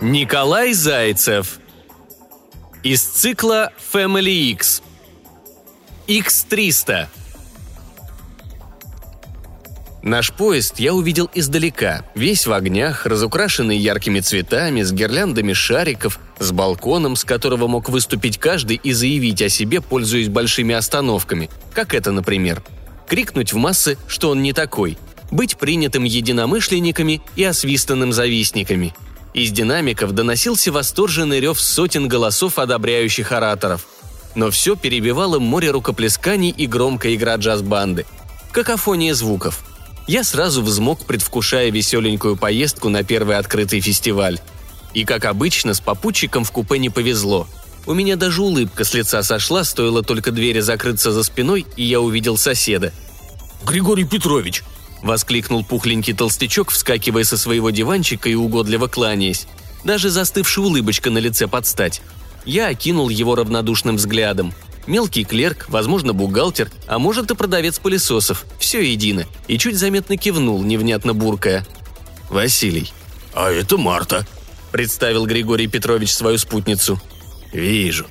Николай Зайцев. Из цикла Family X X300 Наш поезд я увидел издалека, весь в огнях, разукрашенный яркими цветами, с гирляндами шариков, с балконом, с которого мог выступить каждый и заявить о себе, пользуясь большими остановками, как это, например. Крикнуть в массы, что он не такой, быть принятым единомышленниками и освистанным завистниками – из динамиков доносился восторженный рев сотен голосов одобряющих ораторов. Но все перебивало море рукоплесканий и громкая игра джаз-банды. Какофония звуков. Я сразу взмок, предвкушая веселенькую поездку на первый открытый фестиваль. И, как обычно, с попутчиком в купе не повезло. У меня даже улыбка с лица сошла, стоило только двери закрыться за спиной, и я увидел соседа. «Григорий Петрович, – воскликнул пухленький толстячок, вскакивая со своего диванчика и угодливо кланяясь. Даже застывшая улыбочка на лице подстать. Я окинул его равнодушным взглядом. Мелкий клерк, возможно, бухгалтер, а может и продавец пылесосов. Все едино. И чуть заметно кивнул, невнятно буркая. «Василий». «А это Марта», – представил Григорий Петрович свою спутницу. «Вижу»,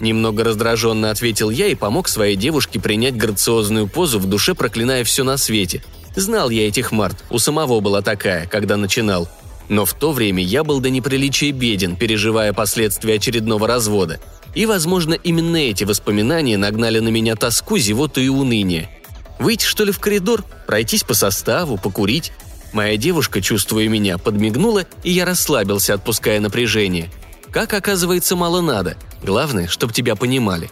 Немного раздраженно ответил я и помог своей девушке принять грациозную позу, в душе проклиная все на свете. Знал я этих март, у самого была такая, когда начинал. Но в то время я был до неприличия беден, переживая последствия очередного развода. И, возможно, именно эти воспоминания нагнали на меня тоску, зевоту и уныние. Выйти, что ли, в коридор, пройтись по составу, покурить? Моя девушка, чувствуя меня, подмигнула, и я расслабился, отпуская напряжение. Как оказывается, мало надо. Главное, чтобы тебя понимали.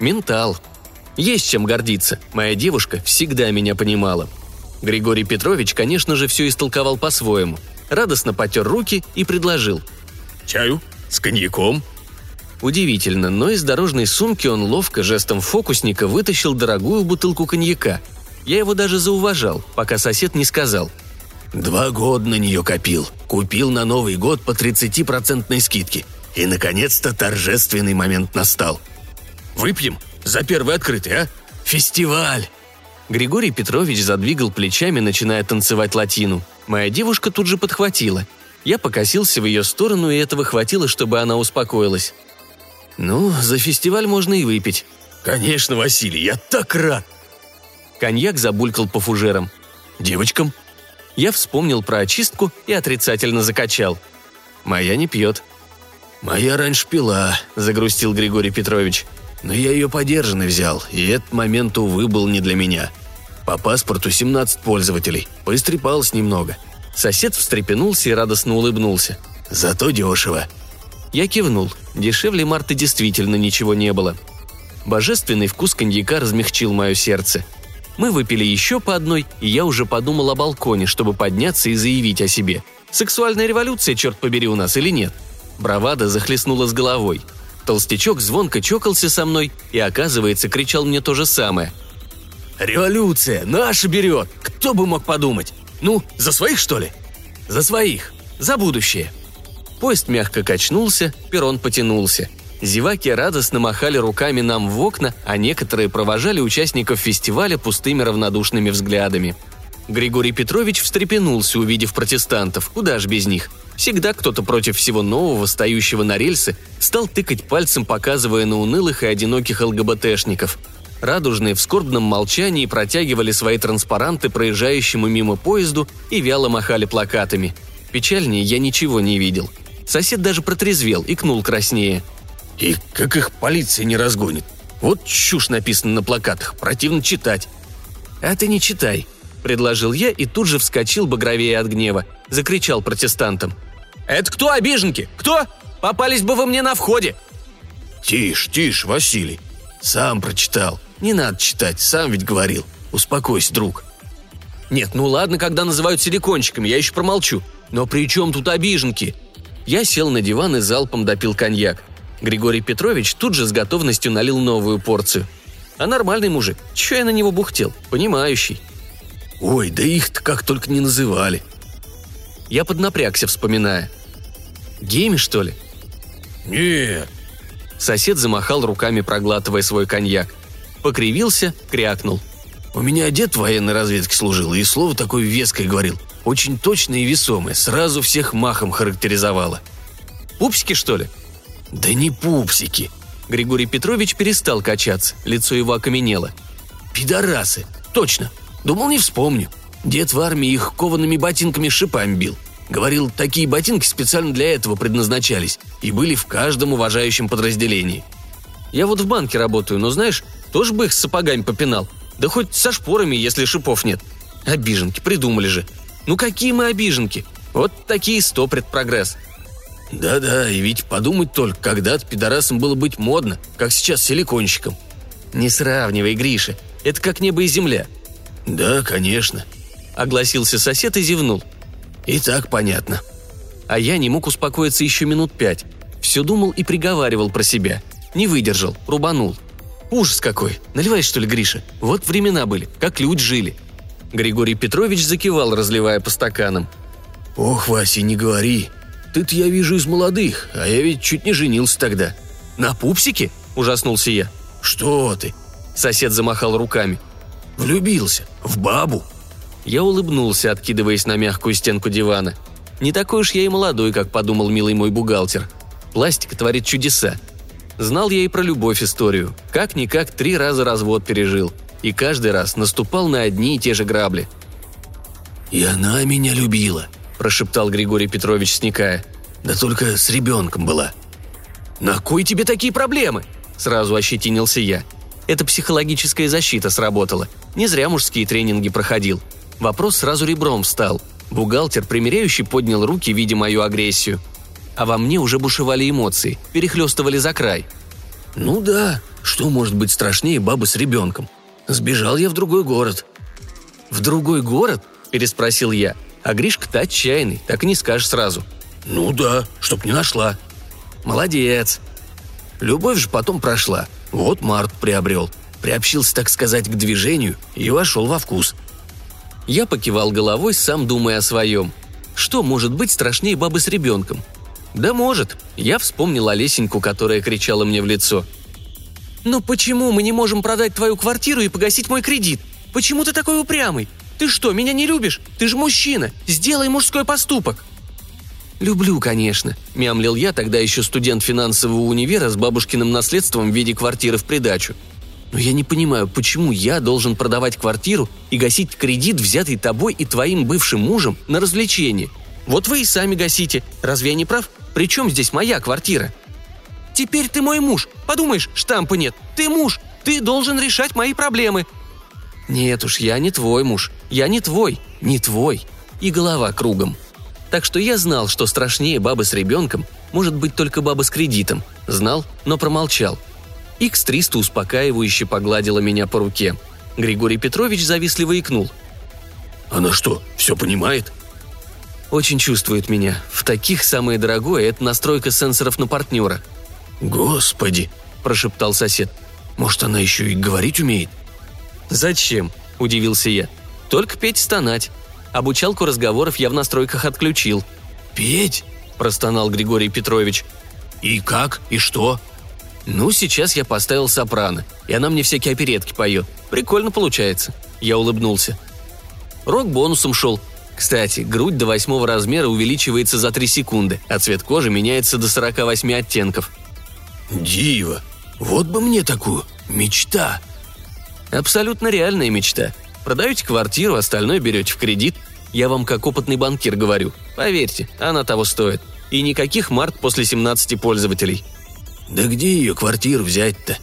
Ментал. Есть чем гордиться. Моя девушка всегда меня понимала. Григорий Петрович, конечно же, все истолковал по-своему. Радостно потер руки и предложил. «Чаю? С коньяком?» Удивительно, но из дорожной сумки он ловко жестом фокусника вытащил дорогую бутылку коньяка. Я его даже зауважал, пока сосед не сказал. «Два года на нее копил. Купил на Новый год по 30-процентной скидке. И, наконец-то, торжественный момент настал. Выпьем? За первый открытый, а? Фестиваль!» Григорий Петрович задвигал плечами, начиная танцевать латину. Моя девушка тут же подхватила. Я покосился в ее сторону, и этого хватило, чтобы она успокоилась. «Ну, за фестиваль можно и выпить». «Конечно, Василий, я так рад!» Коньяк забулькал по фужерам. «Девочкам?» Я вспомнил про очистку и отрицательно закачал. «Моя не пьет». «Моя раньше пила», — загрустил Григорий Петрович. Но я ее подержанно взял, и этот момент, увы, был не для меня. По паспорту 17 пользователей. Поистрепалось немного. Сосед встрепенулся и радостно улыбнулся. «Зато дешево». Я кивнул. Дешевле Марты действительно ничего не было. Божественный вкус коньяка размягчил мое сердце. Мы выпили еще по одной, и я уже подумал о балконе, чтобы подняться и заявить о себе. Сексуальная революция, черт побери, у нас или нет? Бравада захлестнула с головой. Толстячок звонко чокался со мной и, оказывается, кричал мне то же самое. «Революция! Наша берет! Кто бы мог подумать? Ну, за своих, что ли?» «За своих! За будущее!» Поезд мягко качнулся, перрон потянулся. Зеваки радостно махали руками нам в окна, а некоторые провожали участников фестиваля пустыми равнодушными взглядами. Григорий Петрович встрепенулся, увидев протестантов, куда ж без них – Всегда кто-то против всего нового, стоящего на рельсы, стал тыкать пальцем, показывая на унылых и одиноких ЛГБТшников. Радужные в скорбном молчании протягивали свои транспаранты проезжающему мимо поезду и вяло махали плакатами. Печальнее я ничего не видел. Сосед даже протрезвел, икнул краснее. «И как их полиция не разгонит? Вот чушь написана на плакатах, противно читать». «А ты не читай», – предложил я и тут же вскочил багровее от гнева. Закричал протестантам. «Это кто, обиженки? Кто? Попались бы вы мне на входе!» «Тише, тише, Василий. Сам прочитал. Не надо читать, сам ведь говорил. Успокойся, друг». «Нет, ну ладно, когда называют силикончиками, я еще промолчу. Но при чем тут обиженки?» Я сел на диван и залпом допил коньяк. Григорий Петрович тут же с готовностью налил новую порцию. А нормальный мужик. Чего я на него бухтел? Понимающий. Ой, да их-то как только не называли. Я поднапрягся, вспоминая. Гейми, что ли? Нет. Сосед замахал руками, проглатывая свой коньяк. Покривился, крякнул. У меня дед в военной разведке служил, и слово такое веское говорил. Очень точное и весомое, сразу всех махом характеризовало. Пупсики, что ли? Да не пупсики. Григорий Петрович перестал качаться, лицо его окаменело. Пидорасы, точно. Думал, не вспомню. Дед в армии их коваными ботинками шипами бил. Говорил, такие ботинки специально для этого предназначались и были в каждом уважающем подразделении. Я вот в банке работаю, но знаешь, тоже бы их с сапогами попинал. Да хоть со шпорами, если шипов нет. Обиженки, придумали же. Ну какие мы обиженки? Вот такие стоприт прогресс. Да-да, и ведь подумать только, когда-то пидорасом было быть модно, как сейчас силиконщиком. Не сравнивай, Гриша. Это как небо и земля. Да, конечно. Огласился сосед и зевнул. И так понятно. А я не мог успокоиться еще минут пять. Все думал и приговаривал про себя. Не выдержал, рубанул. Ужас какой. Наливай, что ли, Гриша? Вот времена были, как люди жили. Григорий Петрович закивал, разливая по стаканам. «Ох, Вася, не говори. Ты-то, я вижу, из молодых, а я ведь чуть не женился тогда». «На пупсике?» – ужаснулся я. «Что ты?» – сосед замахал руками. «Влюбился. В бабу». Я улыбнулся, откидываясь на мягкую стенку дивана. Не такой уж я и молодой, как подумал милый мой бухгалтер. Пластика творит чудеса. Знал я и про любовь историю. Как-никак три раза развод пережил – и каждый раз наступал на одни и те же грабли. «И она меня любила», – прошептал Григорий Петрович, сникая. «Да только с ребенком была». «На кой тебе такие проблемы?» – сразу ощетинился я. Эта психологическая защита сработала. Не зря мужские тренинги проходил. Вопрос сразу ребром встал. Бухгалтер, примеряющий, поднял руки, видя мою агрессию. А во мне уже бушевали эмоции, перехлестывали за край. «Ну да, что может быть страшнее бабы с ребенком? Сбежал я в другой город». «В другой город?» – переспросил я. А Гришка-то отчаянный, так и не скажешь сразу. «Ну да, чтоб не нашла». «Молодец». Любовь же потом прошла. Вот Март приобрел. Приобщился, так сказать, к движению и вошел во вкус. Я покивал головой, сам думая о своем. Что может быть страшнее бабы с ребенком? Да может. Я вспомнил Олесеньку, которая кричала мне в лицо – «Но почему мы не можем продать твою квартиру и погасить мой кредит? Почему ты такой упрямый? Ты что, меня не любишь? Ты же мужчина! Сделай мужской поступок!» «Люблю, конечно», – мямлил я, тогда еще студент финансового универа с бабушкиным наследством в виде квартиры в придачу. «Но я не понимаю, почему я должен продавать квартиру и гасить кредит, взятый тобой и твоим бывшим мужем, на развлечение? Вот вы и сами гасите. Разве я не прав? Причем здесь моя квартира?» Теперь ты мой муж. Подумаешь, штампа нет. Ты муж. Ты должен решать мои проблемы». «Нет уж, я не твой муж. Я не твой. Не твой». И голова кругом. Так что я знал, что страшнее бабы с ребенком может быть только баба с кредитом. Знал, но промолчал. X300 успокаивающе погладила меня по руке. Григорий Петрович завистливо икнул. «Она что, все понимает?» «Очень чувствует меня. В таких самое дорогое – это настройка сенсоров на партнера – «Господи!» – прошептал сосед. «Может, она еще и говорить умеет?» «Зачем?» – удивился я. «Только петь стонать. Обучалку разговоров я в настройках отключил». «Петь?» – простонал Григорий Петрович. «И как? И что?» «Ну, сейчас я поставил сопрано, и она мне всякие оперетки поет. Прикольно получается». Я улыбнулся. Рок бонусом шел. Кстати, грудь до восьмого размера увеличивается за три секунды, а цвет кожи меняется до 48 оттенков – «Дива! Вот бы мне такую! Мечта!» «Абсолютно реальная мечта. Продаете квартиру, остальное берете в кредит. Я вам как опытный банкир говорю. Поверьте, она того стоит. И никаких март после 17 пользователей». «Да где ее квартиру взять-то?»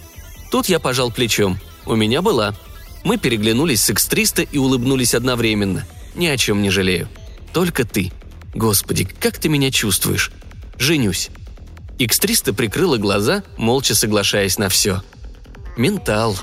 Тут я пожал плечом. У меня была. Мы переглянулись с X300 и улыбнулись одновременно. Ни о чем не жалею. Только ты. Господи, как ты меня чувствуешь? Женюсь. X300 прикрыла глаза, молча соглашаясь на все. «Ментал»,